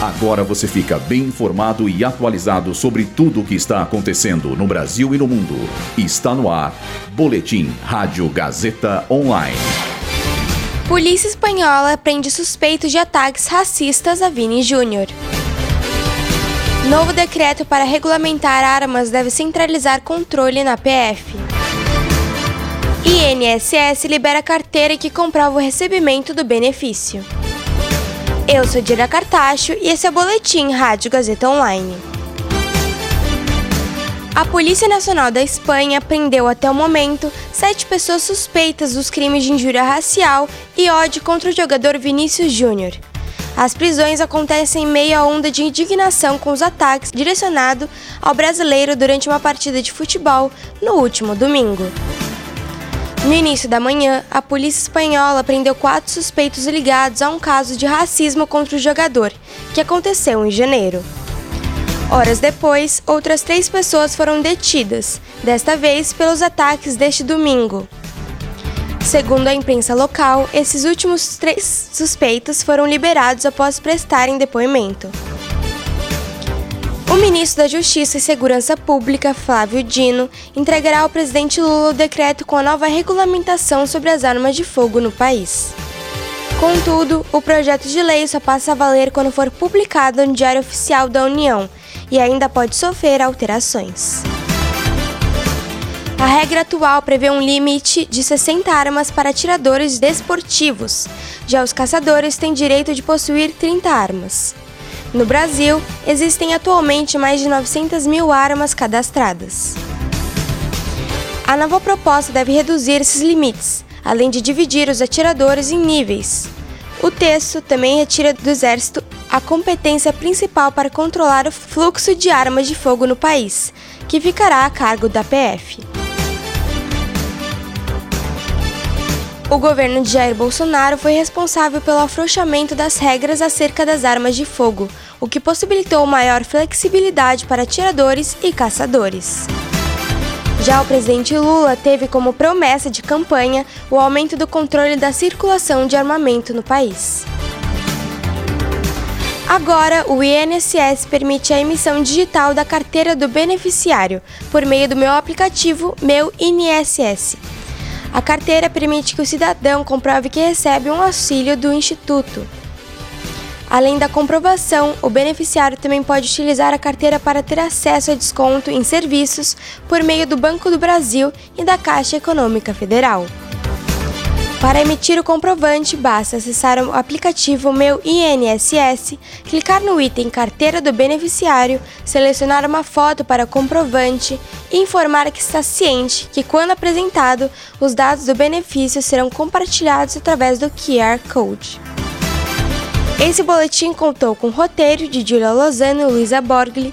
Agora você fica bem informado e atualizado sobre tudo o que está acontecendo no Brasil e no mundo. Está no ar. Boletim Rádio Gazeta Online. Polícia espanhola prende suspeitos de ataques racistas a Vini Júnior. Novo decreto para regulamentar armas deve centralizar controle na PF. INSS libera carteira que comprova o recebimento do benefício. Eu sou Dira Cartacho e esse é o Boletim Rádio Gazeta Online. A Polícia Nacional da Espanha prendeu até o momento sete pessoas suspeitas dos crimes de injúria racial e ódio contra o jogador Vinícius Júnior. As prisões acontecem em meio à onda de indignação com os ataques direcionados ao brasileiro durante uma partida de futebol no último domingo. No início da manhã, a polícia espanhola prendeu quatro suspeitos ligados a um caso de racismo contra o jogador, que aconteceu em janeiro. Horas depois, outras três pessoas foram detidas, desta vez pelos ataques deste domingo. Segundo a imprensa local, esses últimos três suspeitos foram liberados após prestarem depoimento. O ministro da Justiça e Segurança Pública, Flávio Dino, entregará ao presidente Lula o decreto com a nova regulamentação sobre as armas de fogo no país. Contudo, o projeto de lei só passa a valer quando for publicado no Diário Oficial da União e ainda pode sofrer alterações. A regra atual prevê um limite de 60 armas para atiradores desportivos. Já os caçadores têm direito de possuir 30 armas. No Brasil, existem atualmente mais de 900 mil armas cadastradas. A nova proposta deve reduzir esses limites, além de dividir os atiradores em níveis. O texto também retira do Exército a competência principal para controlar o fluxo de armas de fogo no país, que ficará a cargo da PF. O governo de Jair Bolsonaro foi responsável pelo afrouxamento das regras acerca das armas de fogo, o que possibilitou maior flexibilidade para atiradores e caçadores. Já o presidente Lula teve como promessa de campanha o aumento do controle da circulação de armamento no país. Agora, o INSS permite a emissão digital da carteira do beneficiário por meio do meu aplicativo Meu INSS. A carteira permite que o cidadão comprove que recebe um auxílio do Instituto. Além da comprovação, o beneficiário também pode utilizar a carteira para ter acesso a desconto em serviços por meio do Banco do Brasil e da Caixa Econômica Federal. Para emitir o comprovante, basta acessar o aplicativo Meu INSS, clicar no item Carteira do Beneficiário, selecionar uma foto para o comprovante e informar que está ciente que, quando apresentado, os dados do benefício serão compartilhados através do QR Code. Esse boletim contou com roteiro de Julia Lozano e Luísa Borgli,